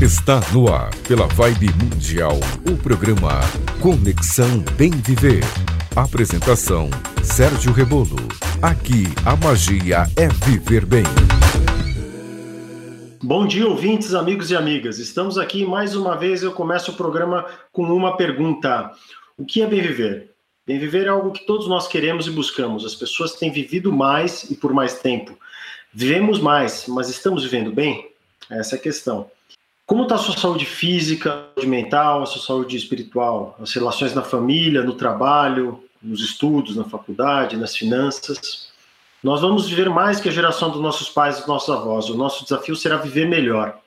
Está no ar, pela Vibe Mundial, o programa Conexão Bem Viver. Apresentação: Sérgio Rebolo. Aqui a magia é viver bem. Bom dia, ouvintes, amigos e amigas. Estamos aqui mais uma vez. Eu começo o programa com uma pergunta: O que é bem viver? Bem viver é algo que todos nós queremos e buscamos. As pessoas têm vivido mais e por mais tempo. Vivemos mais, mas estamos vivendo bem? Essa é a questão. Como está a sua saúde física, saúde mental, a sua saúde espiritual, as relações na família, no trabalho, nos estudos, na faculdade, nas finanças? Nós vamos viver mais que a geração dos nossos pais e dos nossos avós. O nosso desafio será viver melhor.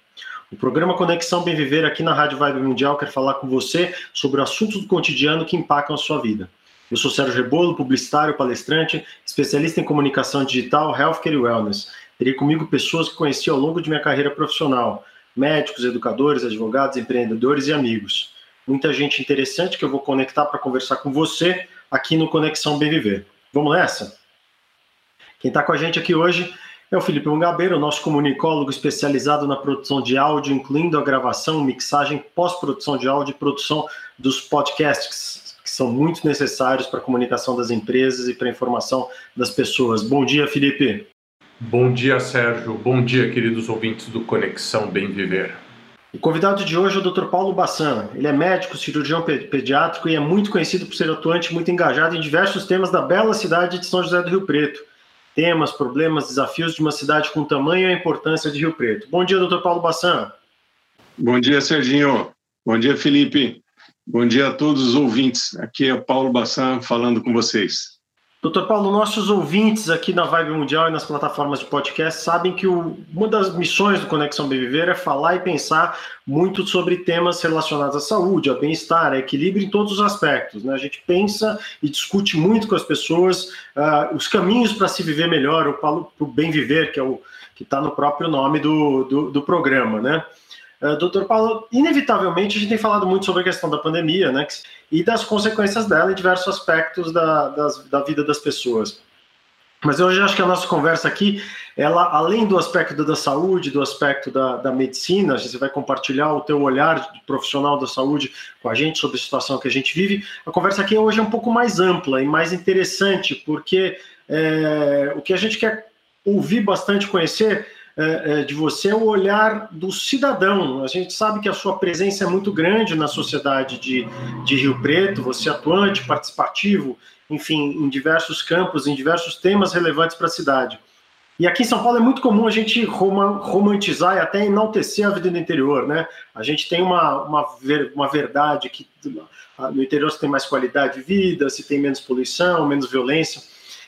O programa Conexão Bem Viver aqui na Rádio Vibe Mundial quer falar com você sobre assuntos do cotidiano que impactam a sua vida. Eu sou Sérgio Rebolo, publicitário, palestrante, especialista em comunicação digital, healthcare e wellness. Terei comigo pessoas que conheci ao longo de minha carreira profissional médicos, educadores, advogados, empreendedores e amigos. Muita gente interessante que eu vou conectar para conversar com você aqui no Conexão Bem Viver. Vamos nessa? Quem está com a gente aqui hoje é o Felipe Mungabeiro, nosso comunicólogo especializado na produção de áudio, incluindo a gravação, mixagem, pós-produção de áudio e produção dos podcasts, que são muito necessários para a comunicação das empresas e para a informação das pessoas. Bom dia, Felipe. Bom dia, Sérgio. Bom dia, queridos ouvintes do Conexão Bem Viver. O convidado de hoje é o Dr. Paulo Bassan. Ele é médico, cirurgião pediátrico e é muito conhecido por ser atuante muito engajado em diversos temas da bela cidade de São José do Rio Preto. Temas, problemas, desafios de uma cidade com tamanho e a importância de Rio Preto. Bom dia, Dr. Paulo Bassan. Bom dia, Serginho. Bom dia, Felipe. Bom dia a todos os ouvintes. Aqui é o Paulo Bassan falando com vocês. Doutor Paulo, nossos ouvintes aqui na Vibe Mundial e nas plataformas de podcast sabem que o, uma das missões do Conexão Bem Viver é falar e pensar muito sobre temas relacionados à saúde, ao bem-estar, equilíbrio em todos os aspectos. Né? A gente pensa e discute muito com as pessoas uh, os caminhos para se viver melhor, o, bem viver, que é o que está no próprio nome do, do, do programa, né? Uh, doutor Paulo, inevitavelmente a gente tem falado muito sobre a questão da pandemia, né? E das consequências dela em diversos aspectos da, das, da vida das pessoas. Mas eu acho que a nossa conversa aqui, ela, além do aspecto da saúde, do aspecto da, da medicina, você vai compartilhar o teu olhar profissional da saúde com a gente sobre a situação que a gente vive. A conversa aqui hoje é um pouco mais ampla e mais interessante, porque é, o que a gente quer ouvir bastante, conhecer, é, é, de você é o olhar do cidadão. A gente sabe que a sua presença é muito grande na sociedade de, de Rio Preto, você é atuante, participativo, enfim, em diversos campos, em diversos temas relevantes para a cidade. E aqui em São Paulo é muito comum a gente romantizar e até enaltecer a vida do interior, né? A gente tem uma, uma, ver, uma verdade que no interior se tem mais qualidade de vida, se tem menos poluição, menos violência.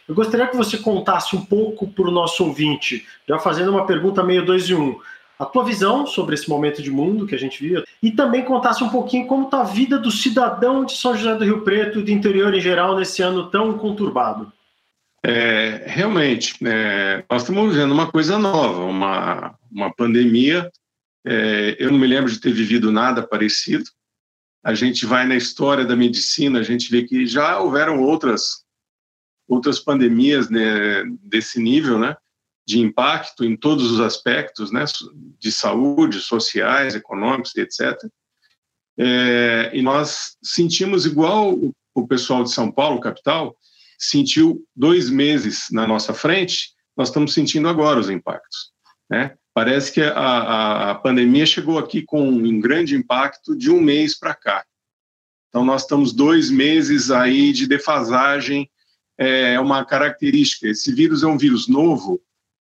Eu gostaria que você contasse um pouco para o nosso ouvinte, já fazendo uma pergunta meio dois em um, a tua visão sobre esse momento de mundo que a gente vive e também contasse um pouquinho como está a vida do cidadão de São José do Rio Preto e do interior em geral nesse ano tão conturbado. É, realmente, é, nós estamos vivendo uma coisa nova, uma, uma pandemia. É, eu não me lembro de ter vivido nada parecido. A gente vai na história da medicina, a gente vê que já houveram outras outras pandemias né, desse nível, né, de impacto em todos os aspectos, né, de saúde, sociais, econômicos, etc. É, e nós sentimos igual o pessoal de São Paulo, capital, sentiu dois meses na nossa frente, nós estamos sentindo agora os impactos. Né? Parece que a, a, pandemia chegou aqui com um grande impacto de um mês para cá. Então, nós estamos dois meses aí de defasagem é uma característica. Esse vírus é um vírus novo,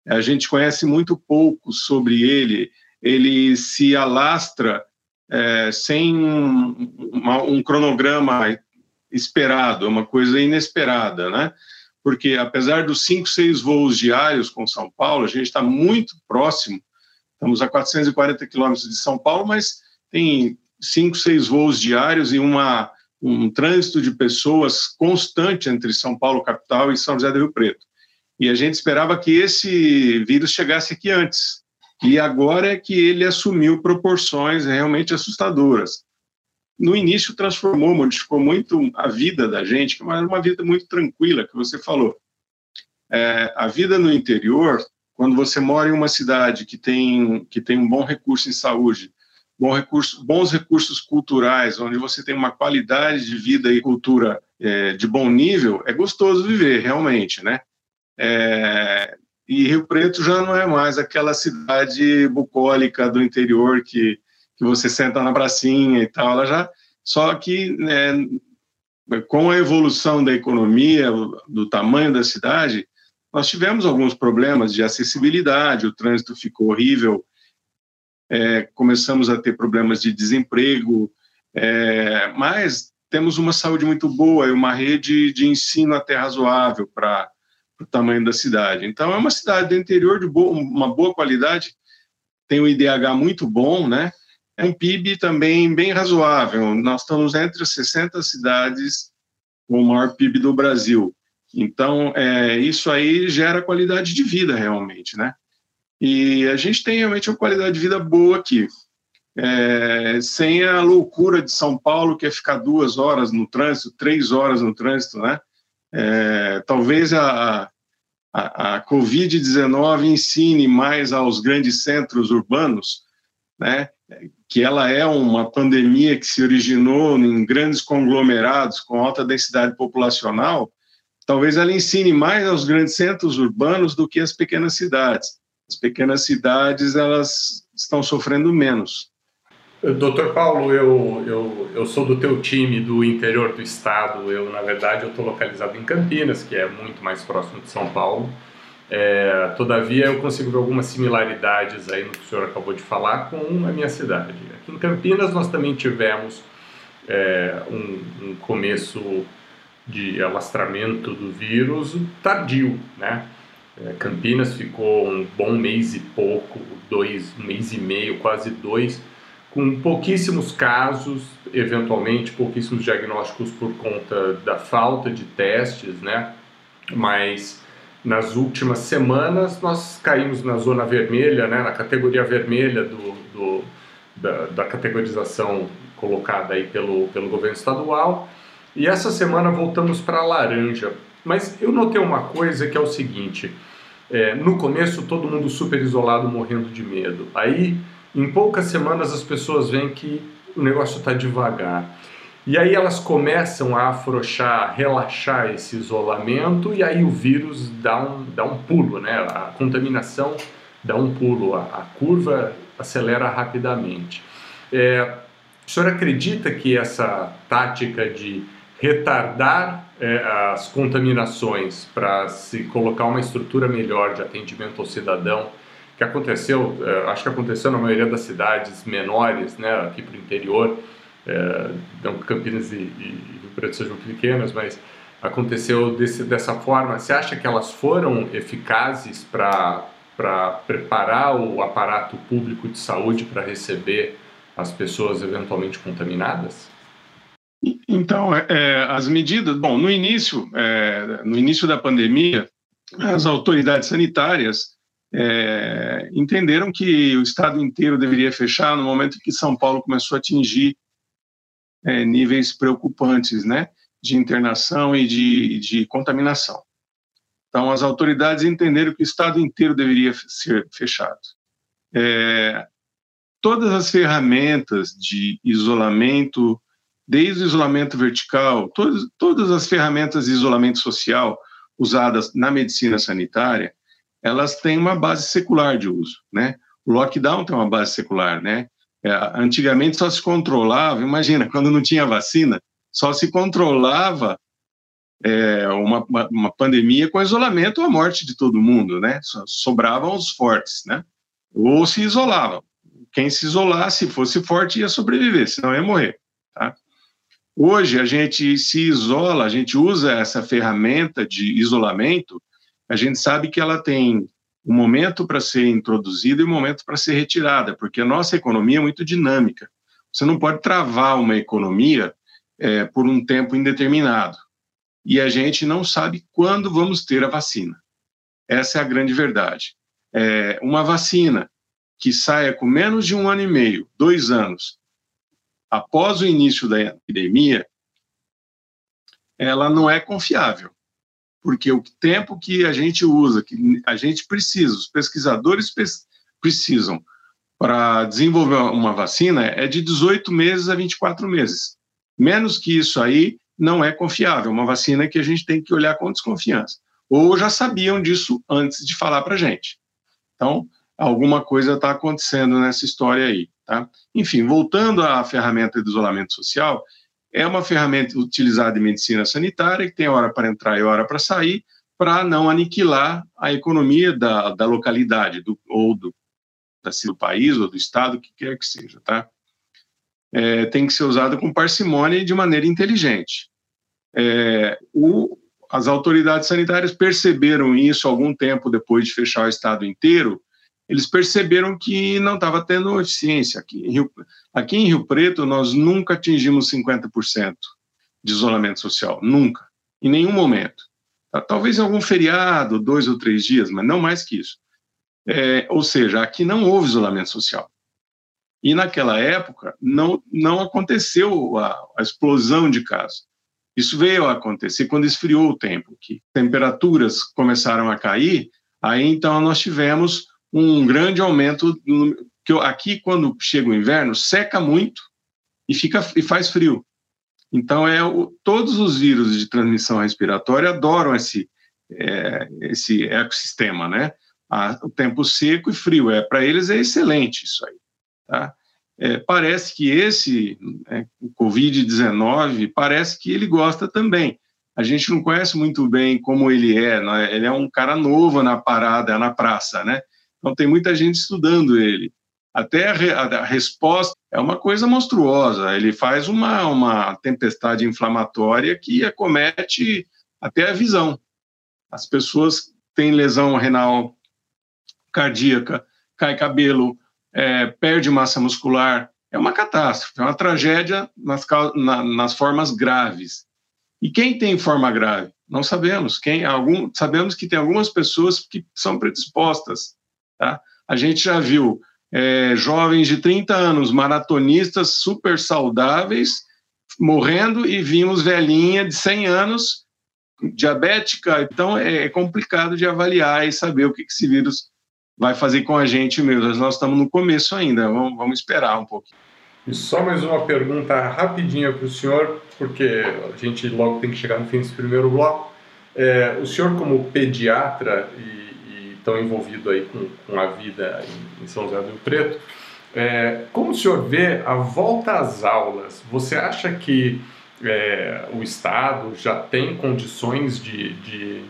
a gente conhece muito pouco sobre ele, ele se alastra é, sem um, uma, um cronograma esperado, é uma coisa inesperada, né? Porque apesar dos cinco, seis voos diários com São Paulo, a gente está muito próximo, estamos a 440 quilômetros de São Paulo, mas tem cinco, seis voos diários e uma um trânsito de pessoas constante entre São Paulo, capital, e São José do Rio Preto. E a gente esperava que esse vírus chegasse aqui antes. E agora é que ele assumiu proporções realmente assustadoras. No início transformou, modificou muito a vida da gente, mas uma vida muito tranquila, que você falou. É, a vida no interior, quando você mora em uma cidade que tem, que tem um bom recurso em saúde, recurso, bons recursos culturais, onde você tem uma qualidade de vida e cultura é, de bom nível, é gostoso viver, realmente, né? É, e Rio Preto já não é mais aquela cidade bucólica do interior que, que você senta na pracinha e tal, ela já só que né, com a evolução da economia, do tamanho da cidade, nós tivemos alguns problemas de acessibilidade, o trânsito ficou horrível, é, começamos a ter problemas de desemprego, é, mas temos uma saúde muito boa e uma rede de ensino até razoável para o tamanho da cidade. Então, é uma cidade do interior de boa, uma boa qualidade, tem um IDH muito bom, né? É um PIB também bem razoável. Nós estamos entre as 60 cidades com o maior PIB do Brasil. Então, é, isso aí gera qualidade de vida, realmente, né? E a gente tem realmente uma qualidade de vida boa aqui. É, sem a loucura de São Paulo, que é ficar duas horas no trânsito, três horas no trânsito, né? É, talvez a, a, a Covid-19 ensine mais aos grandes centros urbanos, né? que ela é uma pandemia que se originou em grandes conglomerados com alta densidade populacional, talvez ela ensine mais aos grandes centros urbanos do que as pequenas cidades. As pequenas cidades elas estão sofrendo menos. Doutor Paulo, eu, eu, eu sou do teu time do interior do estado. Eu, na verdade, eu estou localizado em Campinas, que é muito mais próximo de São Paulo. É, todavia, eu consigo ver algumas similaridades aí no que o senhor acabou de falar com a minha cidade. Aqui em Campinas, nós também tivemos é, um, um, começo de alastramento do vírus tardio, né? É, Campinas ficou um bom mês e pouco, dois, um mês e meio, quase dois, com pouquíssimos casos, eventualmente pouquíssimos diagnósticos por conta da falta de testes, né? Mas nas últimas semanas nós caímos na zona vermelha, né, na categoria vermelha do, do da, da, categorização colocada aí pelo, pelo governo estadual. E essa semana voltamos para laranja. Mas eu notei uma coisa que é o seguinte: é, no começo todo mundo super isolado, morrendo de medo. Aí, em poucas semanas, as pessoas veem que o negócio está devagar. E aí elas começam a afrouxar, relaxar esse isolamento e aí o vírus dá um, dá um pulo, né? A contaminação dá um pulo, a, a curva acelera rapidamente. É, o senhor acredita que essa tática de retardar é, as contaminações para se colocar uma estrutura melhor de atendimento ao cidadão, que aconteceu, é, acho que aconteceu na maioria das cidades menores, né, aqui para o interior, é, não Campinas e, e Rio Preto sejam pequenas, mas aconteceu desse, dessa forma. Você acha que elas foram eficazes para preparar o aparato público de saúde para receber as pessoas eventualmente contaminadas? Então, é, é, as medidas, bom, no início, é, no início da pandemia, as autoridades sanitárias é, entenderam que o estado inteiro deveria fechar no momento que São Paulo começou a atingir é, níveis preocupantes, né, de internação e de, de contaminação. Então, as autoridades entenderam que o estado inteiro deveria ser fechado. É, todas as ferramentas de isolamento, desde o isolamento vertical, todas, todas as ferramentas de isolamento social usadas na medicina sanitária, elas têm uma base secular de uso, né? O lockdown tem uma base secular, né? É, antigamente só se controlava, imagina, quando não tinha vacina, só se controlava é, uma, uma, pandemia com isolamento ou a morte de todo mundo, né? Sobravam os fortes, né? Ou se isolavam. Quem se isolasse, fosse forte, ia sobreviver, senão ia morrer, tá? Hoje a gente se isola, a gente usa essa ferramenta de isolamento, a gente sabe que ela tem um momento para ser introduzida e um momento para ser retirada, porque a nossa economia é muito dinâmica. Você não pode travar uma economia é, por um tempo indeterminado. E a gente não sabe quando vamos ter a vacina. Essa é a grande verdade. É, uma vacina que saia com menos de um ano e meio, dois anos, após o início da epidemia, ela não é confiável porque o tempo que a gente usa, que a gente precisa, os pesquisadores precisam para desenvolver uma vacina é de 18 meses a 24 meses. Menos que isso aí não é confiável, uma vacina que a gente tem que olhar com desconfiança. Ou já sabiam disso antes de falar para a gente. Então, alguma coisa está acontecendo nessa história aí. Tá? Enfim, voltando à ferramenta de isolamento social, é uma ferramenta utilizada em medicina sanitária que tem hora para entrar e hora para sair, para não aniquilar a economia da, da localidade do, ou do, do país ou do estado, que quer que seja, tá? É, tem que ser usada com parcimônia e de maneira inteligente. É, o, as autoridades sanitárias perceberam isso algum tempo depois de fechar o estado inteiro, eles perceberam que não estava tendo eficiência. Aqui em, Rio, aqui em Rio Preto, nós nunca atingimos 50% de isolamento social, nunca, em nenhum momento. Tá? Talvez em algum feriado, dois ou três dias, mas não mais que isso. É, ou seja, aqui não houve isolamento social. E naquela época não, não aconteceu a, a explosão de casos. Isso veio a acontecer quando esfriou o tempo, que temperaturas começaram a cair, aí então nós tivemos um grande aumento que aqui quando chega o inverno seca muito e fica e faz frio. Então é o, todos os vírus de transmissão respiratória adoram esse é, esse ecossistema, né? A, o tempo seco e frio é para eles é excelente isso aí, tá? É, parece que esse é, o Covid-19 parece que ele gosta também. A gente não conhece muito bem como ele é, né? ele é um cara novo na parada, na praça, né? Então, tem muita gente estudando ele. Até a, re, a, resposta é uma coisa monstruosa. Ele faz uma, uma tempestade inflamatória que acomete até a visão. As pessoas têm lesão renal cardíaca, cai cabelo, é, perde massa muscular. É uma catástrofe, é uma tragédia nas, na, nas formas graves. E quem tem forma grave? Não sabemos. Quem algum, sabemos que tem algumas pessoas que são predispostas Tá? A gente já viu é, jovens de 30 anos, maratonistas super saudáveis, morrendo, e vimos velhinha de 100 anos, diabética. Então, é, é complicado de avaliar e saber o que esse vírus vai fazer com a gente mesmo. Nós estamos no começo ainda, vamos, vamos esperar um pouco. E só mais uma pergunta rapidinha para o senhor, porque a gente logo tem que chegar no fim desse primeiro bloco. É, o senhor, como pediatra e estão envolvidos aí com, com a vida em, em, São José do Rio Preto. É, como o senhor vê a volta às aulas? Você acha que é, o Estado já tem condições de, de,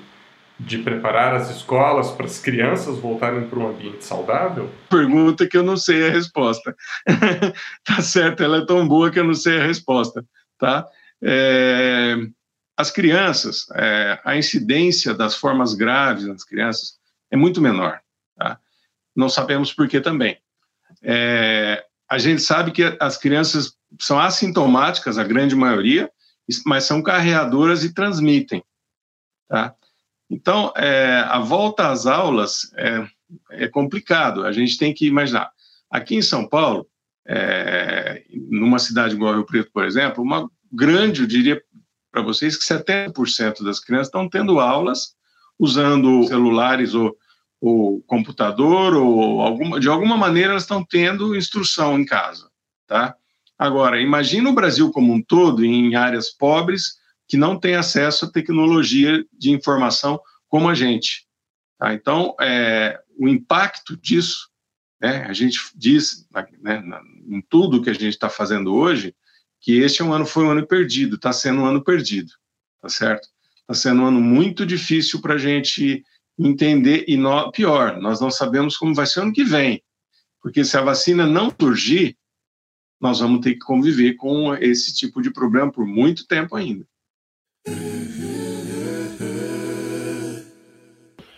de preparar as escolas para as crianças voltarem para um ambiente saudável? Pergunta que eu não sei a resposta. tá certo, ela é tão boa que eu não sei a resposta, tá? É, as crianças, é, a incidência das formas graves nas crianças é muito menor. Tá? Não sabemos por que também. É, a gente sabe que as crianças são assintomáticas, a grande maioria, mas são carreadoras e transmitem. Tá? Então, é, a volta às aulas é, é, complicado. A gente tem que imaginar. Aqui em São Paulo, é, numa cidade igual Rio Preto, por exemplo, uma grande, eu diria para vocês, que 70% das crianças estão tendo aulas usando celulares ou, ou computador ou alguma, de alguma maneira elas estão tendo instrução em casa, tá? Agora, imagina o Brasil como um todo em áreas pobres que não tem acesso à tecnologia de informação como a gente. Tá? Então, é, o impacto disso, né, a gente diz né, em tudo que a gente está fazendo hoje, que este é um ano foi um ano perdido, está sendo um ano perdido, tá certo? Está sendo um ano muito difícil para a gente entender, e no, pior, nós não sabemos como vai ser ano que vem, porque se a vacina não surgir, nós vamos ter que conviver com esse tipo de problema por muito tempo ainda.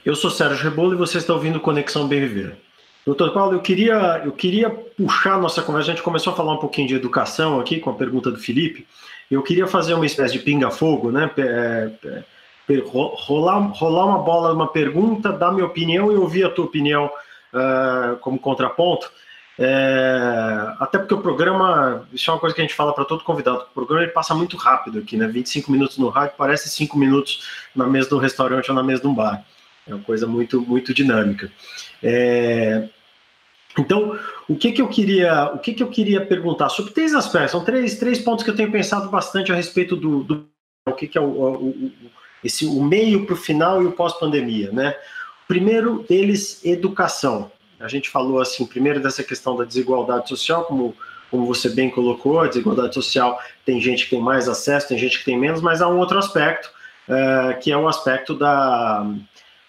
Eu sou Sérgio Rebolo e você está ouvindo Conexão Bem Viver. Doutor Paulo, eu queria, eu queria puxar nossa conversa. A gente começou a falar um pouquinho de educação aqui com a pergunta do Felipe. Eu queria fazer uma espécie de pinga-fogo, né? É, é, rolar, rolar uma bola, uma pergunta, dar minha opinião e ouvir a tua opinião uh, como contraponto. É, até porque o programa, isso é uma coisa que a gente fala para todo convidado, o programa ele passa muito rápido aqui, né? 25 minutos no rádio parece 5 minutos na mesa do restaurante ou na mesa de um bar. É uma coisa muito, muito dinâmica. É, Então, o que, que eu queria, o que, que eu queria perguntar sobre três aspectos, são três, três pontos que eu tenho pensado bastante a respeito do, do o que, que é o, o, esse o meio para o final e o pós-pandemia, né? Primeiro deles, educação. A gente falou assim, primeiro dessa questão da desigualdade social, como como você bem colocou, a desigualdade social tem gente que tem mais acesso, tem gente que tem menos, mas há um outro aspecto, uh, que é o aspecto da,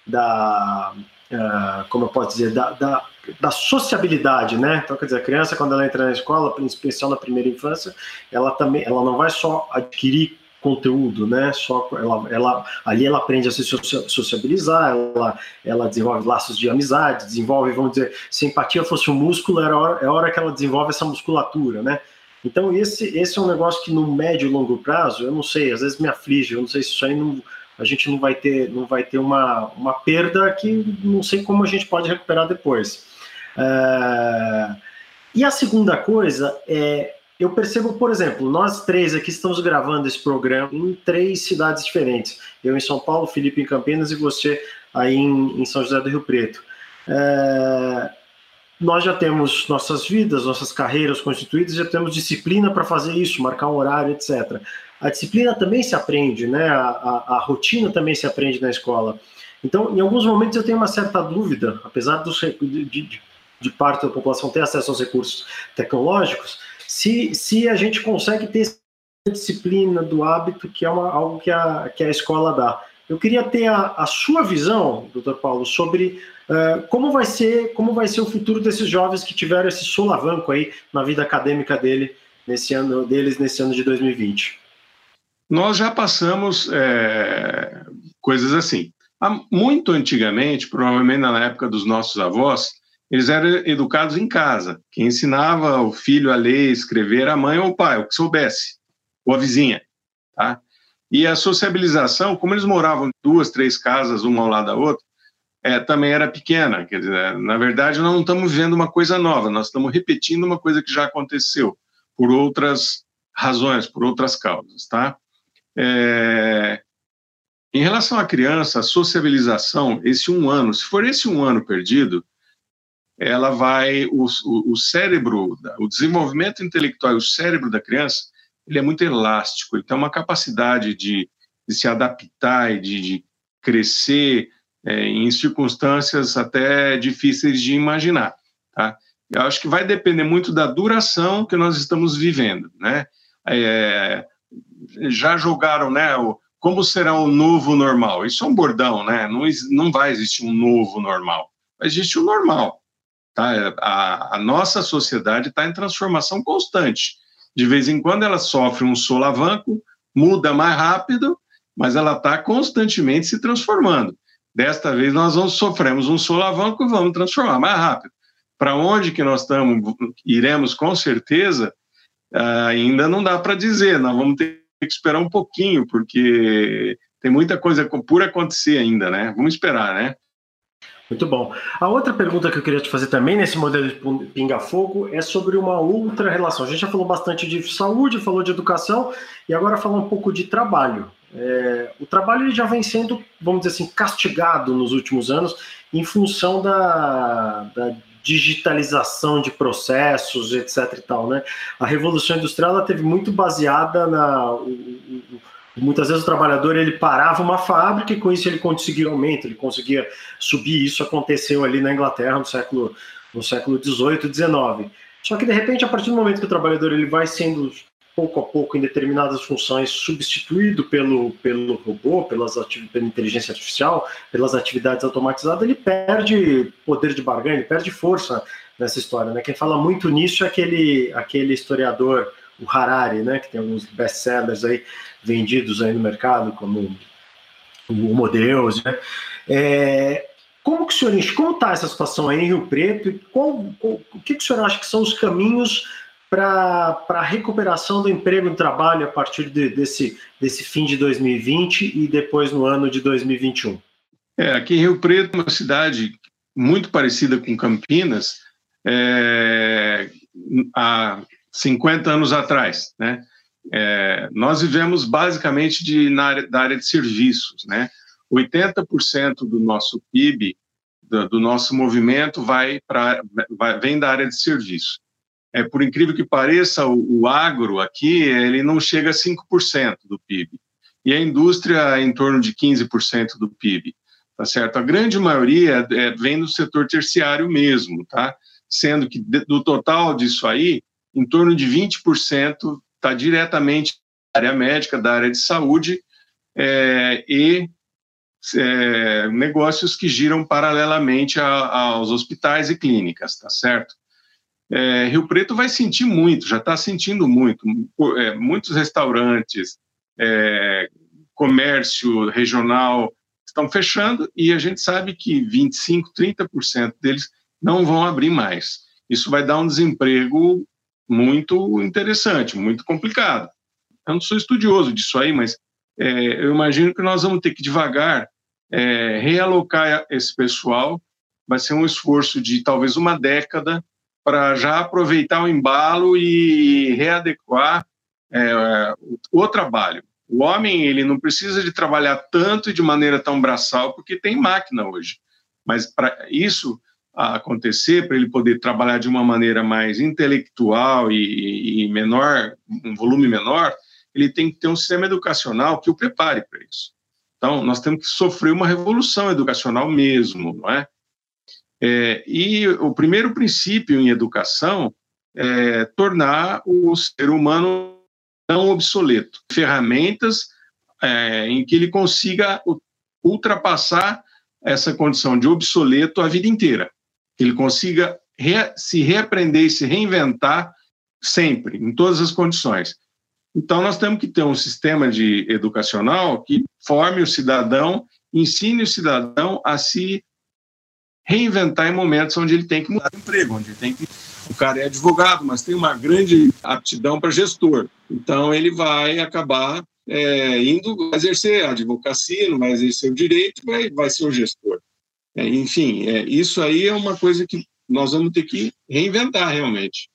da uh, como eu posso dizer, da, da, da, sociabilidade, né? Então, quer dizer, a criança, quando ela entra na escola, em especial na primeira infância, ela também, ela não vai só adquirir conteúdo, né? Só ela, ela ali ela aprende a se sociabilizar, ela, ela desenvolve laços de amizade, desenvolve, vamos dizer, se empatia fosse um músculo, era hora, é hora que ela desenvolve essa musculatura, né? Então esse esse é um negócio que no médio e longo prazo, eu não sei, às vezes me aflige, eu não sei se isso aí não a gente não vai ter não vai ter uma, uma perda que não sei como a gente pode recuperar depois. É... E a segunda coisa é eu percebo, por exemplo, nós três aqui estamos gravando esse programa em três cidades diferentes. Eu em São Paulo, Felipe em Campinas e você aí em, em São José do Rio Preto. É, nós já temos nossas vidas, nossas carreiras constituídas, já temos disciplina para fazer isso, marcar um horário, etc. A disciplina também se aprende, né? A, a, a, rotina também se aprende na escola. Então, em alguns momentos eu tenho uma certa dúvida, apesar dos, de, de, de parte da população ter acesso aos recursos tecnológicos, se, se a gente consegue ter essa disciplina do hábito, que é uma, algo que a, que a escola dá. Eu queria ter a, a sua visão, doutor Paulo, sobre uh, como, vai ser, como vai ser o futuro desses jovens que tiveram esse solavanco aí na vida acadêmica dele, nesse ano, deles nesse ano de 2020. Nós já passamos é, coisas assim. Muito antigamente, provavelmente na época dos nossos avós, eles eram educados em casa. Quem ensinava o filho a ler, escrever, a mãe ou o pai, o que soubesse, ou a vizinha, tá? E a sociabilização, como eles moravam duas, três casas, uma ao lado da outra, é, também era pequena. Quer dizer, na verdade, nós não estamos vendo uma coisa nova, nós estamos repetindo uma coisa que já aconteceu por outras razões, por outras causas, tá? É... Em relação à criança, a sociabilização, esse um ano, se for esse um ano perdido, ela vai o, o, cérebro, o desenvolvimento intelectual, o cérebro da criança, ele é muito elástico, ele tem uma capacidade de, de se adaptar e de, de crescer é, em circunstâncias até difíceis de imaginar, tá? Eu acho que vai depender muito da duração que nós estamos vivendo, né? É, já jogaram, né? O, como será o novo normal? Isso é um bordão, né? Não, não vai existir um novo normal. Existe o normal. Tá? A, a nossa sociedade está em transformação constante. De vez em quando ela sofre um solavanco, muda mais rápido, mas ela está constantemente se transformando. Desta vez nós vamos, sofremos um solavanco e vamos transformar mais rápido. Para onde que nós estamos, iremos com certeza, ainda não dá para dizer. Nós vamos ter que esperar um pouquinho, porque tem muita coisa por acontecer ainda, né? Vamos esperar, né? Muito bom. A outra pergunta que eu queria te fazer também nesse modelo de pinga-fogo é sobre uma outra relação. A gente já falou bastante de saúde, falou de educação e agora falar um pouco de trabalho. É, o trabalho já vem sendo, vamos dizer assim, castigado nos últimos anos em função da, da digitalização de processos, etc. E tal, né? A revolução industrial ela teve muito baseada na Muitas vezes o trabalhador ele parava uma fábrica e com isso ele conseguia aumento, ele conseguia subir. Isso aconteceu ali na Inglaterra no século no século 18, 19. Só que de repente a partir do momento que o trabalhador ele vai sendo pouco a pouco em determinadas funções substituído pelo pelo robô, pelas pela inteligência artificial, pelas atividades automatizadas, ele perde poder de barganha, ele perde força nessa história, né? Quem fala muito nisso é aquele aquele historiador o Harari, né, que tem alguns best-sellers aí vendidos aí no mercado, como o Homo né? É, como que o senhor como está essa situação aí em Rio Preto e qual, qual, o que, que o senhor acha que são os caminhos para a recuperação do emprego e do trabalho a partir de, desse, desse fim de 2020 e depois no ano de 2021? É, aqui em Rio Preto, uma cidade muito parecida com Campinas, é, a 50 anos atrás, né? É, nós vivemos basicamente de, na área, da área de serviços, né? 80% do nosso PIB do, do nosso movimento vai para vem da área de serviço. É, por incrível que pareça, o, o agro aqui ele não chega a 5% do PIB e a indústria é em torno de 15% do PIB, tá certo? A grande maioria é, vem do setor terciário mesmo, tá? Sendo que do total disso aí, em torno de 20% está diretamente da área médica, da área de saúde é, e é, negócios que giram paralelamente a, aos hospitais e clínicas, tá certo? É, Rio Preto vai sentir muito, já está sentindo muito. É, muitos restaurantes, é, comércio regional estão fechando e a gente sabe que 25, 30% deles não vão abrir mais. Isso vai dar um desemprego muito interessante, muito complicado. Eu não sou estudioso disso aí, mas é, eu imagino que nós vamos ter que devagar é, realocar esse pessoal. Vai ser um esforço de talvez uma década para já aproveitar o embalo e readequar é, o trabalho. O homem ele não precisa de trabalhar tanto e de maneira tão braçal porque tem máquina hoje. Mas para isso acontecer, para ele poder trabalhar de uma maneira mais intelectual e, e menor, um volume menor, ele tem que ter um sistema educacional que o prepare para isso. Então, nós temos que sofrer uma revolução educacional mesmo, não é? é e o primeiro princípio em educação é tornar o ser humano não obsoleto, ferramentas é, em que ele consiga ultrapassar essa condição de obsoleto a vida inteira, que ele consiga re, se reaprender e se reinventar sempre, em todas as condições. Então, nós temos que ter um sistema de educacional que forme o cidadão, ensine o cidadão a se reinventar em momentos onde ele tem que mudar de emprego, onde ele tem que. O cara é advogado, mas tem uma grande aptidão para gestor. Então, ele vai acabar é, indo exercer a advocacia, não vai exercer o direito, vai, vai ser o gestor. É, enfim, é, isso aí é uma coisa que nós vamos ter que reinventar realmente.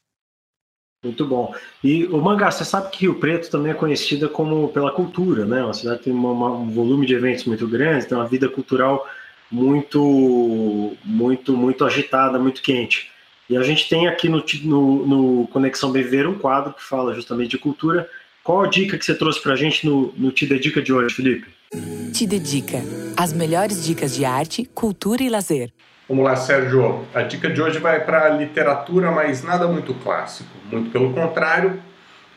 Muito bom. E o Mangá, você sabe que Rio Preto também é conhecida como pela cultura, né? Uma cidade tem uma, uma, um volume de eventos muito grande, tem uma vida cultural muito, muito, muito agitada, muito quente. E a gente tem aqui no, no, no Conexão Bever um quadro que fala justamente de cultura. Qual a dica que você trouxe para a gente no, no Te Dedica de hoje, Felipe? Te Dedica. As melhores dicas de arte, cultura e lazer. Vamos lá, Sérgio. A dica de hoje vai para a literatura, mas nada muito clássico. Muito pelo contrário,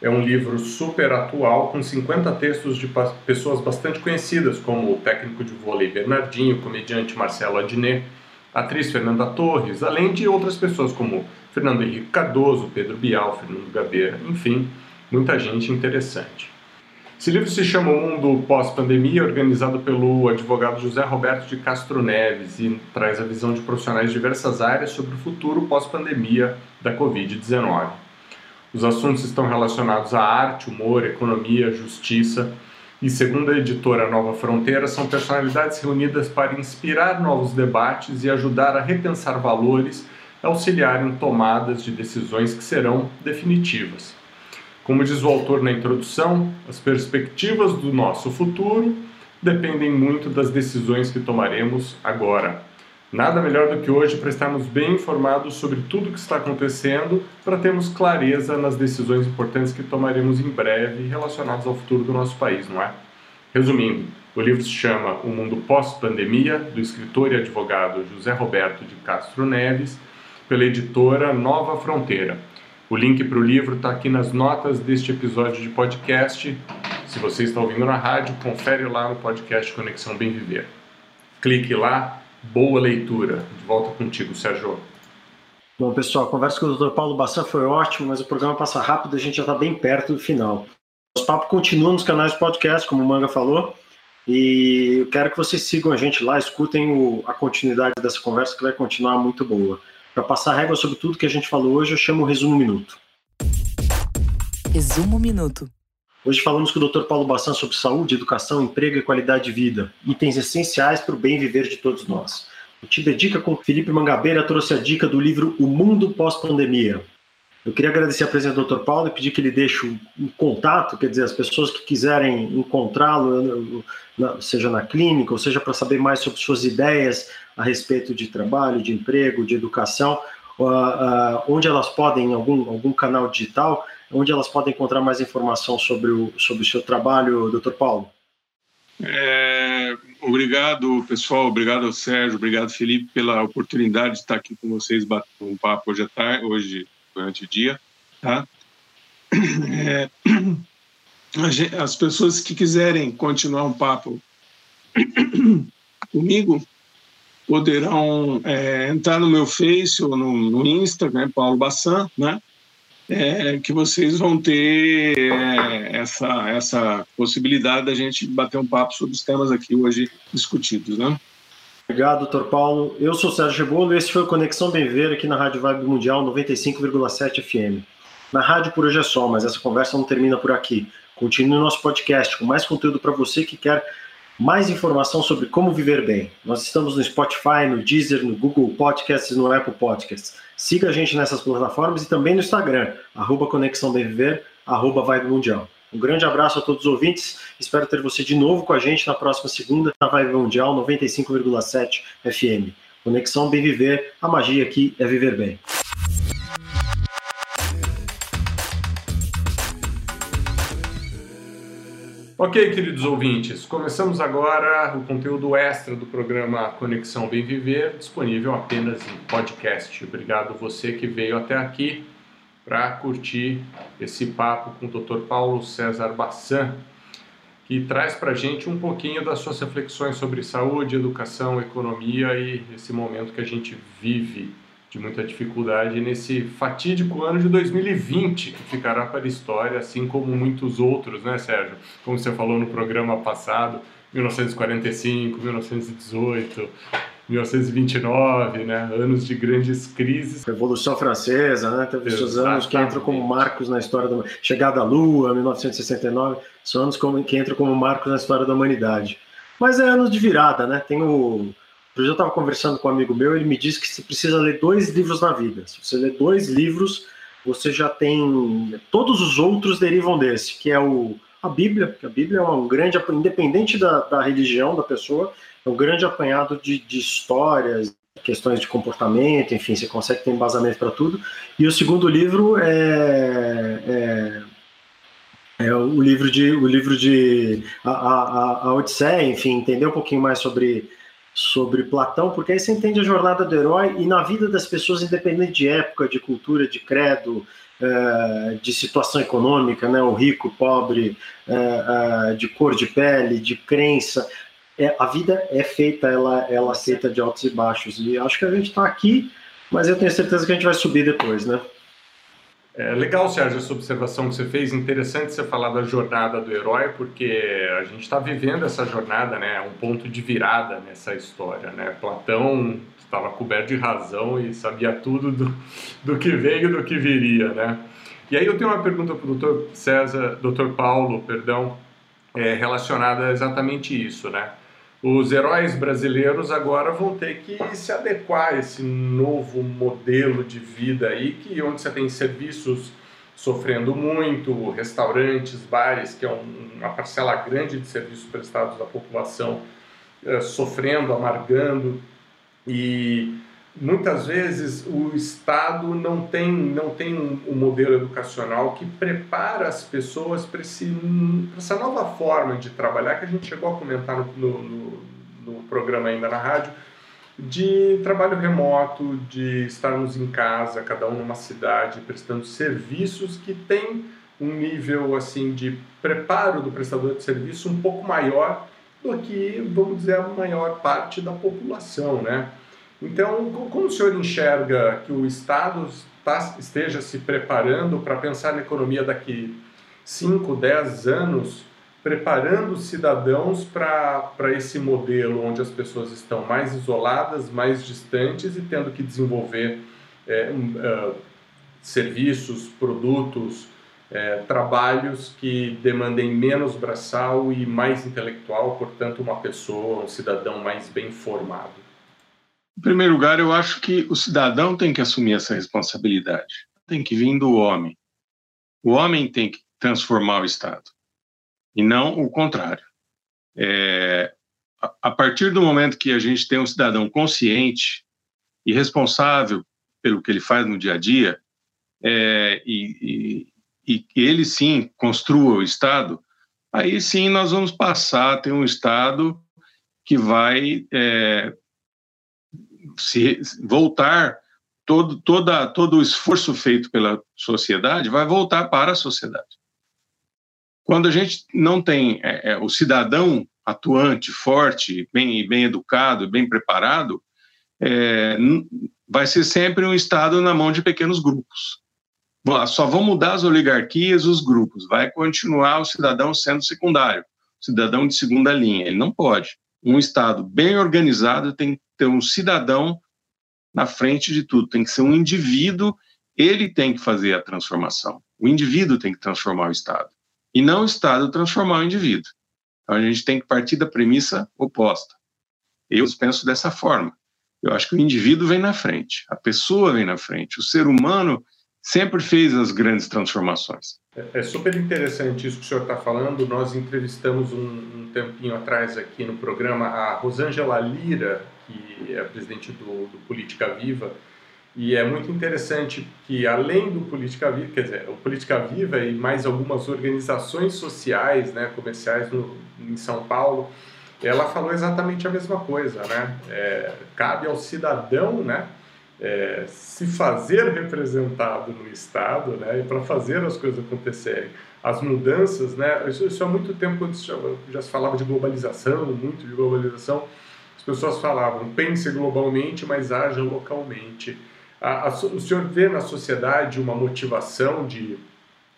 é um livro super atual, com 50 textos de pessoas bastante conhecidas, como o técnico de vôlei Bernardinho, o comediante Marcelo Adnet, a atriz Fernanda Torres, além de outras pessoas como Fernando Henrique Cardoso, Pedro Bial, Fernando Gabeira, enfim, muita gente interessante. Esse livro se chama O Mundo Pós-Pandemia, organizado pelo advogado José Roberto de Castro Neves e traz a visão de profissionais de diversas áreas sobre o futuro pós-pandemia da Covid-19. Os assuntos estão relacionados à arte, humor, economia, justiça e, segundo a editora Nova Fronteira, são personalidades reunidas para inspirar novos debates e ajudar a repensar valores, auxiliar em tomadas de decisões que serão definitivas. Como diz o autor na introdução, as perspectivas do nosso futuro dependem muito das decisões que tomaremos agora. Nada melhor do que hoje para estarmos bem informados sobre tudo o que está acontecendo, para termos clareza nas decisões importantes que tomaremos em breve relacionadas ao futuro do nosso país, não é? Resumindo, o livro se chama O Mundo Pós-Pandemia, do escritor e advogado José Roberto de Castro Neves, pela editora Nova Fronteira. O link para o livro está aqui nas notas deste episódio de podcast. Se você está ouvindo na rádio, confere lá no podcast Conexão Bem Viver. Clique lá, boa leitura. De volta contigo, Sérgio. Bom, pessoal, a conversa com o Dr. Paulo Bassan foi ótima, mas o programa passa rápido a gente já está bem perto do final. Os papos continuam nos canais de podcast, como o Manga falou, e eu quero que vocês sigam a gente lá, escutem o, a continuidade dessa conversa que vai continuar muito boa. Para passar a régua sobre tudo que a gente falou hoje, eu chamo o Resumo Minuto. Resumo Minuto. Hoje falamos com o Dr. Paulo Bassan sobre saúde, educação, emprego e qualidade de vida, itens essenciais para o bem viver de todos nós. O Te Dedica com Felipe Mangabeira trouxe a dica do livro O Mundo Pós-Pandemia. Eu queria agradecer a presença do Dr. Paulo e pedir que ele deixe um contato, quer dizer, as pessoas que quiserem encontrá-lo, seja na clínica, ou seja para saber mais sobre suas ideias a respeito de trabalho, de emprego, de educação, onde elas podem, em algum, algum canal digital, onde elas podem encontrar mais informação sobre o, sobre o seu trabalho, Dr. Paulo? É, obrigado, pessoal. Obrigado ao Sérgio, obrigado, Felipe, pela oportunidade de estar aqui com vocês, batendo um papo hoje à tarde, hoje durante o dia. Tá? É, as pessoas que quiserem continuar um papo comigo poderão é, entrar no meu Face ou no, no né, Paulo Bassan, né, é, que vocês vão ter é, essa, essa possibilidade da gente bater um papo sobre os temas aqui hoje discutidos, né? Obrigado, doutor Paulo. Eu sou o Sérgio Rebolo e esse foi o Conexão Bem Ver aqui na Rádio Vibe Mundial 95,7 FM. Na rádio por hoje é só, mas essa conversa não termina por aqui. Continue o nosso podcast com mais conteúdo para você que quer mais informação sobre como viver bem. Nós estamos no Spotify, no Deezer, no Google Podcasts no Apple Podcasts. Siga a gente nessas plataformas e também no Instagram, arroba Conexão Bem Viver, arroba Vibe Mundial. Um grande abraço a todos os ouvintes. Espero ter você de novo com a gente na próxima segunda na Vibe Mundial 95,7 FM. Conexão Bem Viver, a magia aqui é viver bem. Ok, queridos ouvintes, começamos agora o conteúdo extra do programa Conexão Bem Viver, disponível apenas em podcast. Obrigado você que veio até aqui para curtir esse papo com o Dr. Paulo César Bassan, que traz para a gente um pouquinho das suas reflexões sobre saúde, educação, economia e esse momento que a gente vive de muita dificuldade nesse fatídico ano de 2020, que ficará para a história, assim como muitos outros, né, Sérgio? Como você falou no programa passado, 1945, 1918, 1929, né? Anos de grandes crises. Revolução Francesa, né? Teve esses anos que entram como marcos na história da chegada à Lua, 1969, são anos que entram como marcos na história da humanidade. Mas é anos de virada, né? Tem o eu estava conversando com um amigo meu, ele me disse que você precisa ler dois livros na vida. Se você ler dois livros, você já tem. Todos os outros derivam desse, que é o, a Bíblia, que a Bíblia é um grande, independente da, da religião da pessoa, um grande apanhado de, de histórias, questões de comportamento, enfim, você consegue ter embasamento para tudo. E o segundo livro é, é, é, o livro de o livro de a, a, a Odisseia, enfim, entender um pouquinho mais sobre sobre Platão, porque aí você entende a jornada do herói e na vida das pessoas, independente de época, de cultura, de credo, é, de situação econômica, né, o rico, o pobre, é, é, de cor de pele, de crença, a vida é feita, ela, ela é feita de altos e baixos. E acho que a gente está aqui, mas eu tenho certeza que a gente vai subir depois, né? É legal, Sérgio, essa observação que você fez. Interessante você falar da jornada do herói, porque a gente está vivendo essa jornada, né? Um ponto de virada nessa história, né? Platão estava coberto de razão e sabia tudo do, do que veio e do que viria, né? E aí eu tenho uma pergunta para o doutor César, doutor Paulo, perdão, é, relacionada a exatamente isso, né? Os heróis brasileiros agora vão ter que se adequar a esse novo modelo de vida aí, que onde você tem serviços sofrendo muito, restaurantes, bares, que é um, uma parcela grande de serviços prestados à população é, sofrendo, amargando. E muitas vezes o Estado não tem, não tem um, modelo educacional que prepara as pessoas para essa nova forma de trabalhar que a gente chegou a comentar no, no, no programa ainda na rádio, de trabalho remoto, de estarmos em casa, cada um numa cidade, prestando serviços que tem um nível assim de preparo do prestador de serviço um pouco maior do que, vamos dizer, a maior parte da população, né? Então, como o senhor enxerga que o Estado esteja se preparando para pensar na economia daqui 5, 10 anos, preparando os cidadãos para esse modelo onde as pessoas estão mais isoladas, mais distantes e tendo que desenvolver é, uh, serviços, produtos, é, trabalhos que demandem menos braçal e mais intelectual, portanto, uma pessoa, um cidadão mais bem formado. Em primeiro lugar, eu acho que o cidadão tem que assumir essa responsabilidade. tem que vir do homem. O homem tem que transformar o Estado, e não o contrário. É, a partir do momento que a gente tem um cidadão consciente e responsável pelo que ele faz no dia a dia, é, e, e, e ele sim construa o Estado, aí sim nós vamos passar a ter um Estado que vai é, se voltar todo, toda, todo o esforço feito pela sociedade vai voltar para a sociedade. Quando a gente não tem é, é, o cidadão atuante, forte, bem, bem educado, bem preparado, é, vai ser sempre um Estado na mão de pequenos grupos. Só vão mudar as oligarquias, os grupos. Vai continuar o cidadão sendo secundário, cidadão de segunda linha. Ele não pode. Um Estado bem organizado tem ter um cidadão na frente de tudo. Tem que ser um indivíduo, ele tem que fazer a transformação. O indivíduo tem que transformar o Estado. E não o Estado transformar o indivíduo. Então a gente tem que partir da premissa oposta. Eu penso dessa forma. Eu acho que o indivíduo vem na frente, a pessoa vem na frente, o ser humano sempre fez as grandes transformações. É, é super interessante isso que o senhor está falando. Nós entrevistamos um, um, tempinho atrás aqui no programa a Rosângela Lira, que é presidente do, do Política Viva, e é muito interessante que, além do Política Viva, quer dizer, o Política Viva e mais algumas organizações sociais, né, comerciais no, em São Paulo, ela falou exatamente a mesma coisa, né? É, cabe ao cidadão, né, é, se fazer representado no Estado, né, e para fazer as coisas acontecerem. As mudanças, né, isso, isso há muito tempo, quando já, já se falava de globalização, muito de globalização, pessoas falavam, pense globalmente, mas haja localmente. A, a, o senhor vê na sociedade uma motivação de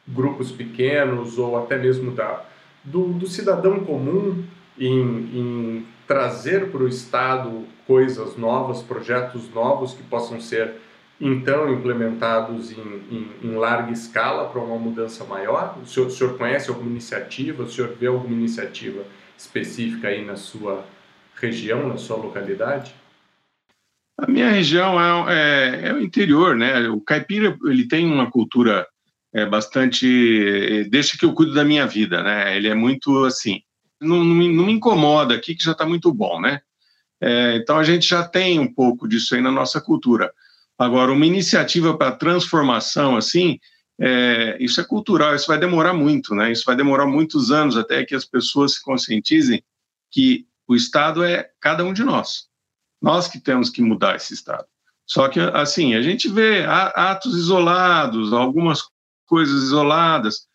grupos pequenos ou até mesmo da, do, do cidadão comum em, em trazer para o Estado coisas novas, projetos novos que possam ser então implementados em, em, em larga escala para uma mudança maior? O senhor, o senhor, conhece alguma iniciativa? O senhor vê alguma iniciativa específica aí na sua região, na sua localidade? A minha região é, é, é, o interior, né? O caipira ele tem uma cultura é, bastante. Deixa que eu cuido da minha vida, né? Ele é muito assim. Não, não, não me incomoda aqui, que já está muito bom, né? É, então a gente já tem um pouco disso aí na nossa cultura. Agora, uma iniciativa para transformação, assim, é, isso é cultural, isso vai demorar muito, né? Isso vai demorar muitos anos até que as pessoas se conscientizem que o Estado é cada um de nós. Nós que temos que mudar esse Estado. Só que, assim, a gente vê atos isolados, algumas coisas isoladas,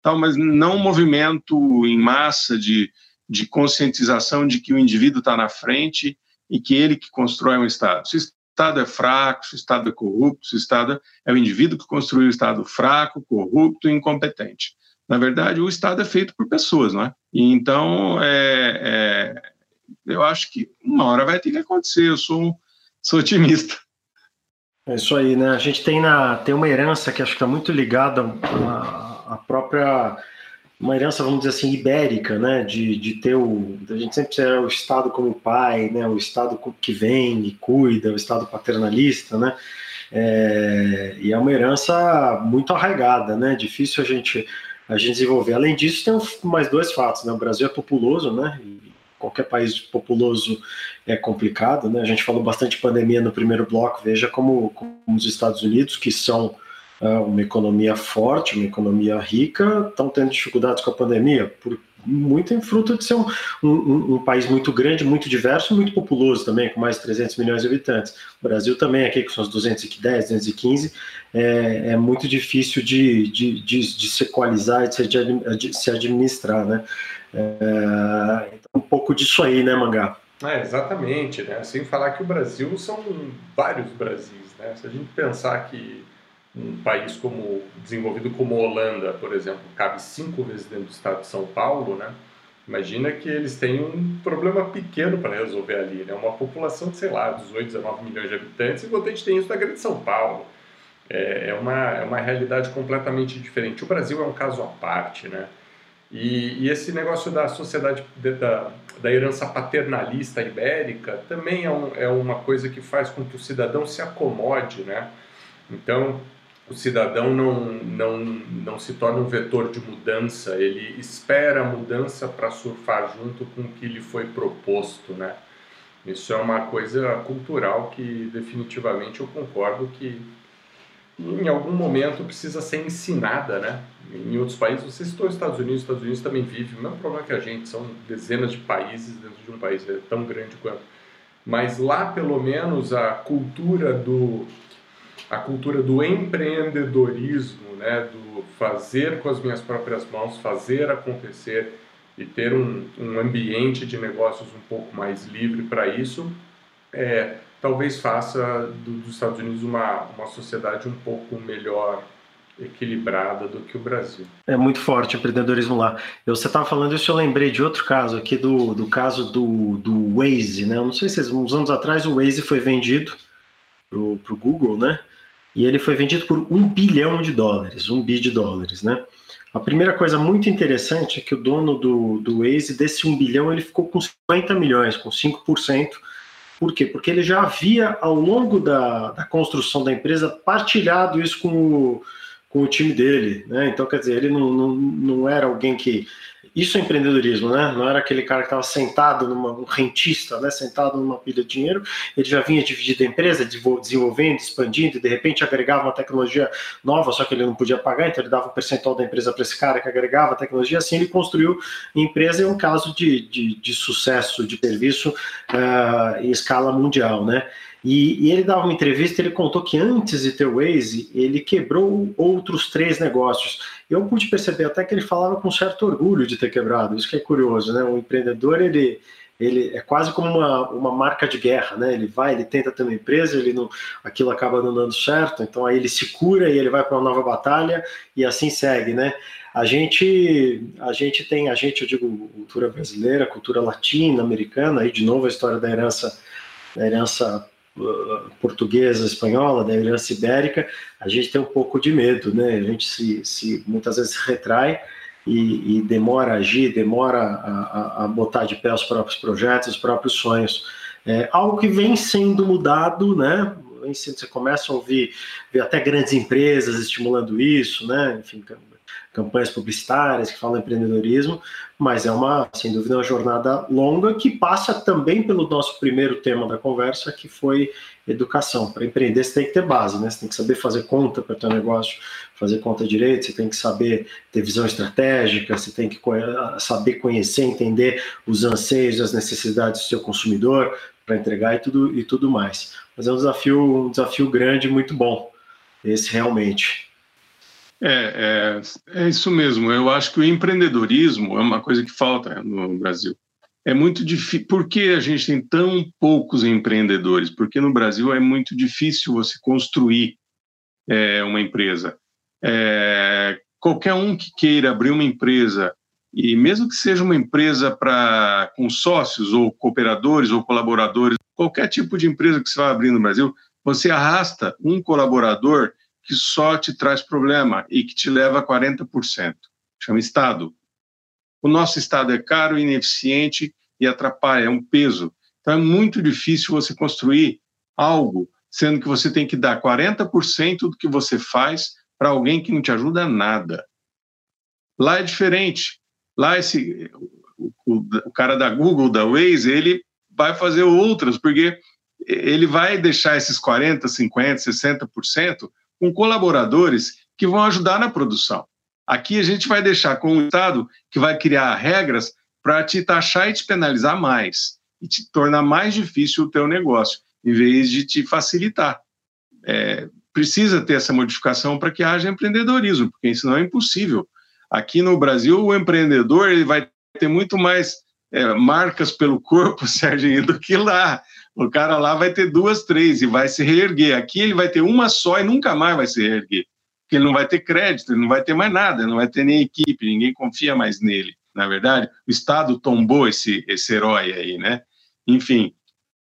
tal, mas não um movimento em massa de, de conscientização de que o indivíduo está na frente e que ele que constrói um Estado. Se o Estado é fraco, se o Estado é corrupto, se o Estado é o indivíduo que construiu o Estado fraco, corrupto e incompetente. Na verdade, o Estado é feito por pessoas, não é? Então, é, é eu acho que uma hora vai ter que acontecer. Eu sou, sou otimista. É isso aí, né? A gente tem, na, tem uma herança que acho que está muito ligada à, à própria uma herança, vamos dizer assim, ibérica, né? De, de ter o. A gente sempre era o Estado como pai, né? O Estado que vem e cuida, o Estado paternalista, né? É, e é uma herança muito arraigada, né? Difícil a gente, a gente desenvolver. Além disso, tem mais dois fatos, né? O Brasil é populoso, né? E qualquer país populoso é complicado, né? A gente falou bastante pandemia no primeiro bloco, veja como, como os Estados Unidos, que são uma economia forte, uma economia rica, estão tendo dificuldades com a pandemia, por, muito em fruto de ser um, um, um, país muito grande, muito diverso, muito populoso também, com mais de 300 milhões de habitantes. O Brasil também, aqui com seus 210, 215, é, é muito difícil de, de, de, de se equalizar de se, de se administrar, né? É, então, um pouco disso aí, né, Mangá? É, exatamente, né? Sem falar que o Brasil são vários Brasis, né? Se a gente pensar que um país como desenvolvido como a Holanda, por exemplo, cabe cinco vezes dentro do estado de São Paulo, né? Imagina que eles têm um problema pequeno para resolver ali, né? Uma população de, sei lá, 18, 19 milhões de habitantes, enquanto a gente tem isso na grande São Paulo. É, é, uma, é uma realidade completamente diferente. O Brasil é um caso à parte, né? E, e esse negócio da sociedade, da, da herança paternalista ibérica, também é, um, é uma coisa que faz com que o cidadão se acomode, né? Então, o cidadão não, não, não se torna um vetor de mudança, ele espera a mudança para surfar junto com o que lhe foi proposto, né? Isso é uma coisa cultural que definitivamente eu concordo que em algum momento precisa ser ensinada, né? Em outros países, você citou os Estados Unidos, os Estados Unidos também vive o mesmo problema que a gente, são dezenas de países dentro de um país, é tão grande quanto. Mas lá, pelo menos, a cultura do a cultura do empreendedorismo, né, do fazer com as minhas próprias mãos, fazer acontecer e ter um, um ambiente de negócios um pouco mais livre para isso, é, talvez faça do, dos Estados Unidos uma, uma sociedade um pouco melhor equilibrada do que o Brasil. É muito forte o empreendedorismo lá. Eu, você estava falando isso, eu lembrei de outro caso aqui, do, do caso do, do Waze, né? Eu não sei se uns anos atrás o Waze foi vendido para o Google, né? E ele foi vendido por um bilhão de dólares, um bi de dólares, né? A primeira coisa muito interessante é que o dono do, do Waze, desse um bilhão, ele ficou com 50 milhões, com 5%, por quê? Porque ele já havia, ao longo da, da construção da empresa, partilhado isso com o, com o time dele. Né? Então, quer dizer, ele não, não, não era alguém que isso é empreendedorismo, né? Não era aquele cara que estava sentado numa um rentista, né? Sentado numa pilha de dinheiro. Ele já vinha dividindo a empresa, desenvolvendo, expandindo, e de repente agregava uma tecnologia nova, só que ele não podia pagar, então ele dava um percentual da empresa para esse cara que agregava a tecnologia. Assim ele construiu empresa. É um caso de, de, de sucesso de serviço uh, em escala mundial, né? E, e, ele dava uma entrevista, ele contou que antes de ter o Waze, ele quebrou outros três negócios. Eu pude perceber até que ele falava com certo orgulho de ter quebrado, isso que é curioso, né? O empreendedor, ele, ele é quase como uma, uma marca de guerra, né? Ele vai, ele tenta ter uma empresa, ele não, aquilo acaba não dando certo, então aí ele se cura e ele vai para uma nova batalha e assim segue, né? A gente, a gente tem, a gente, eu digo, cultura brasileira, cultura latina, americana, aí de novo a história da herança, da herança portuguesa, espanhola, da herança ibérica, a gente tem um pouco de medo, né? A gente se, se muitas vezes retrai e, e demora a agir, demora a, a, a, botar de pé os próprios projetos, os próprios sonhos. É algo que vem sendo mudado, né? Você começa a ouvir, até grandes empresas estimulando isso, né? Enfim, campanhas publicitárias que falam empreendedorismo, mas é uma, sem dúvida, uma jornada longa que passa também pelo nosso primeiro tema da conversa, que foi educação. Para empreender, você tem que ter base, né? Você tem que saber fazer conta para o negócio, fazer conta direito, você tem que saber ter visão estratégica, você tem que saber conhecer, entender os anseios, as necessidades do seu consumidor para entregar e tudo, e tudo mais. Mas é um desafio, um desafio grande, muito bom, esse realmente. É, é, é, isso mesmo. Eu acho que o empreendedorismo é uma coisa que falta no Brasil. É muito difícil. Por que a gente tem tão poucos empreendedores? Porque no Brasil é muito difícil você construir é, uma empresa. É, qualquer um que queira abrir uma empresa, e mesmo que seja uma empresa para com sócios ou cooperadores ou colaboradores, qualquer tipo de empresa que você vai abrir no Brasil, você arrasta um colaborador que só te traz problema e que te leva a 40%. Chama Estado. O nosso Estado é caro, ineficiente e atrapalha, é um peso. Então é muito difícil você construir algo, sendo que você tem que dar 40% do que você faz para alguém que não te ajuda nada. Lá é diferente. Lá esse o, o, cara da Google, da Waze, ele vai fazer outras, porque ele vai deixar esses 40, 50, 60% com colaboradores que vão ajudar na produção. Aqui a gente vai deixar com o Estado que vai criar regras para te taxar e te penalizar mais e te tornar mais difícil o teu negócio, em vez de te facilitar. É, precisa ter essa modificação para que haja empreendedorismo, porque senão é impossível. Aqui no Brasil, o empreendedor ele vai ter muito mais é, marcas pelo corpo, Sérgio, do que lá. O cara lá vai ter duas, três e vai se reerguer. Aqui ele vai ter uma só e nunca mais vai se reerguer. Porque ele não vai ter crédito, ele não vai ter mais nada, não vai ter nem equipe, ninguém confia mais nele. Na verdade, o Estado tombou esse, esse herói aí, né? Enfim,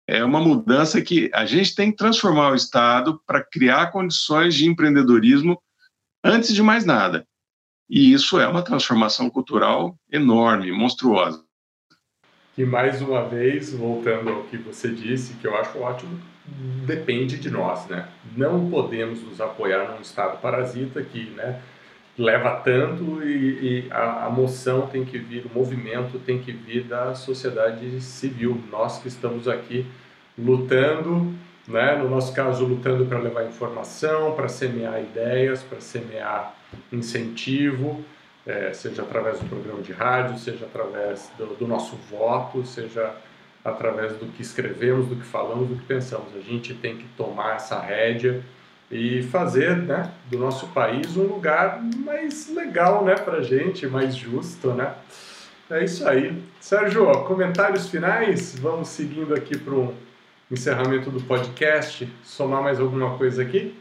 é uma mudança que a gente tem que transformar o Estado para criar condições de empreendedorismo antes de mais nada. E isso é uma transformação cultural enorme, monstruosa que mais uma vez, voltando ao que você disse, que eu acho ótimo, depende de nós, né? Não podemos nos apoiar num Estado parasita que, né, leva tanto e, e a, a, moção tem que vir, o movimento tem que vir da sociedade civil. Nós que estamos aqui lutando, né, no nosso caso, lutando para levar informação, para semear ideias, para semear incentivo, é, seja através do programa de rádio, seja através do, do nosso voto, seja através do que escrevemos, do que falamos, do que pensamos. A gente tem que tomar essa rédea e fazer né, do nosso país um lugar mais legal né, para gente, mais justo. Né? É isso aí. Sérgio, comentários finais? Vamos seguindo aqui para o encerramento do podcast. Somar mais alguma coisa aqui?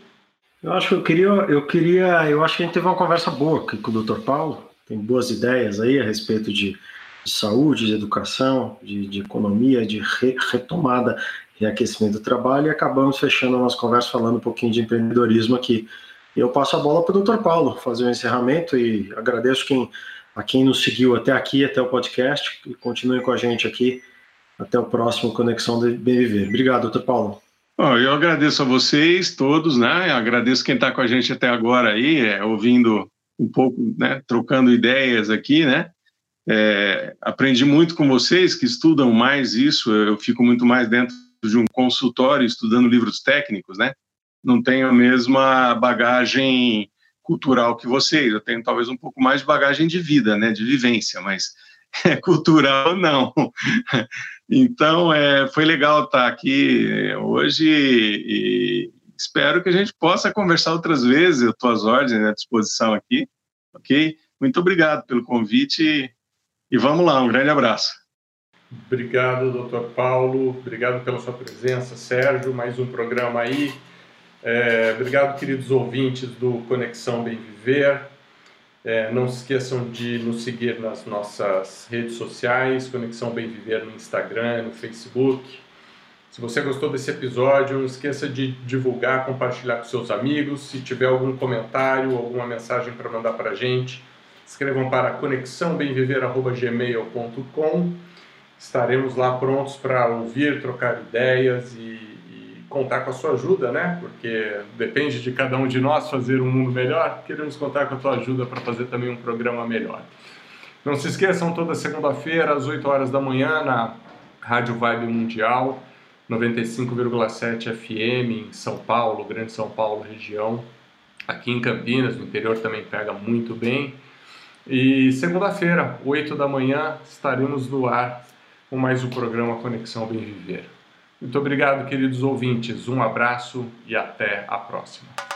Eu acho que eu queria, eu queria, eu acho que a gente teve uma conversa boa aqui com o Dr. Paulo. Tem boas ideias aí a respeito de de saúde, de educação, de, de economia, de re, retomada e aquecimento do trabalho, e acabamos fechando a nossa conversa falando um pouquinho de empreendedorismo aqui. Eu passo a bola para o Dr. Paulo fazer o encerramento e agradeço quem, a quem nos seguiu até aqui, até o podcast, e continue com a gente aqui. Até o próximo Conexão de Bem Viver. Obrigado, doutor Paulo. Bom, eu agradeço a vocês todos, né? Eu agradeço quem está com a gente até agora aí, é, ouvindo um pouco, né? Trocando ideias aqui, né? É, aprendi muito com vocês que estudam mais isso. Eu fico muito mais dentro de um consultório estudando livros técnicos, né? Não tenho a mesma bagagem cultural que vocês. Eu tenho talvez um pouco mais de bagagem de vida, né? De vivência, mas cultural não. Então, é, foi legal estar aqui hoje e espero que a gente possa conversar outras vezes. Eu estou às ordens, à disposição aqui, ok? Muito obrigado pelo convite e vamos lá, um grande abraço. Obrigado, doutor Paulo. Obrigado pela sua presença, Sérgio. Mais um programa aí. É, obrigado, queridos ouvintes do Conexão Bem Viver. É, não se esqueçam de nos seguir nas nossas redes sociais, Conexão Bem Viver no Instagram, no Facebook. Se você gostou desse episódio, não esqueça de divulgar, compartilhar com seus amigos. Se tiver algum comentário, alguma mensagem para mandar para a gente, escrevam para conexãobemviver.gmail.com. Estaremos lá prontos para ouvir, trocar ideias e, contar com a sua ajuda, né? Porque depende de cada um de nós fazer um mundo melhor. Queremos contar com a tua ajuda para fazer também um programa melhor. Não se esqueçam, toda segunda-feira, às 8 horas da manhã, na Rádio Vibe Mundial, 95,7 FM em São Paulo, Grande São Paulo, região. Aqui em Campinas, no interior também pega muito bem. E segunda-feira, 8 da manhã, estaremos no ar com mais um programa Conexão Bem Viver. Muito obrigado, queridos ouvintes. Um abraço e até a próxima.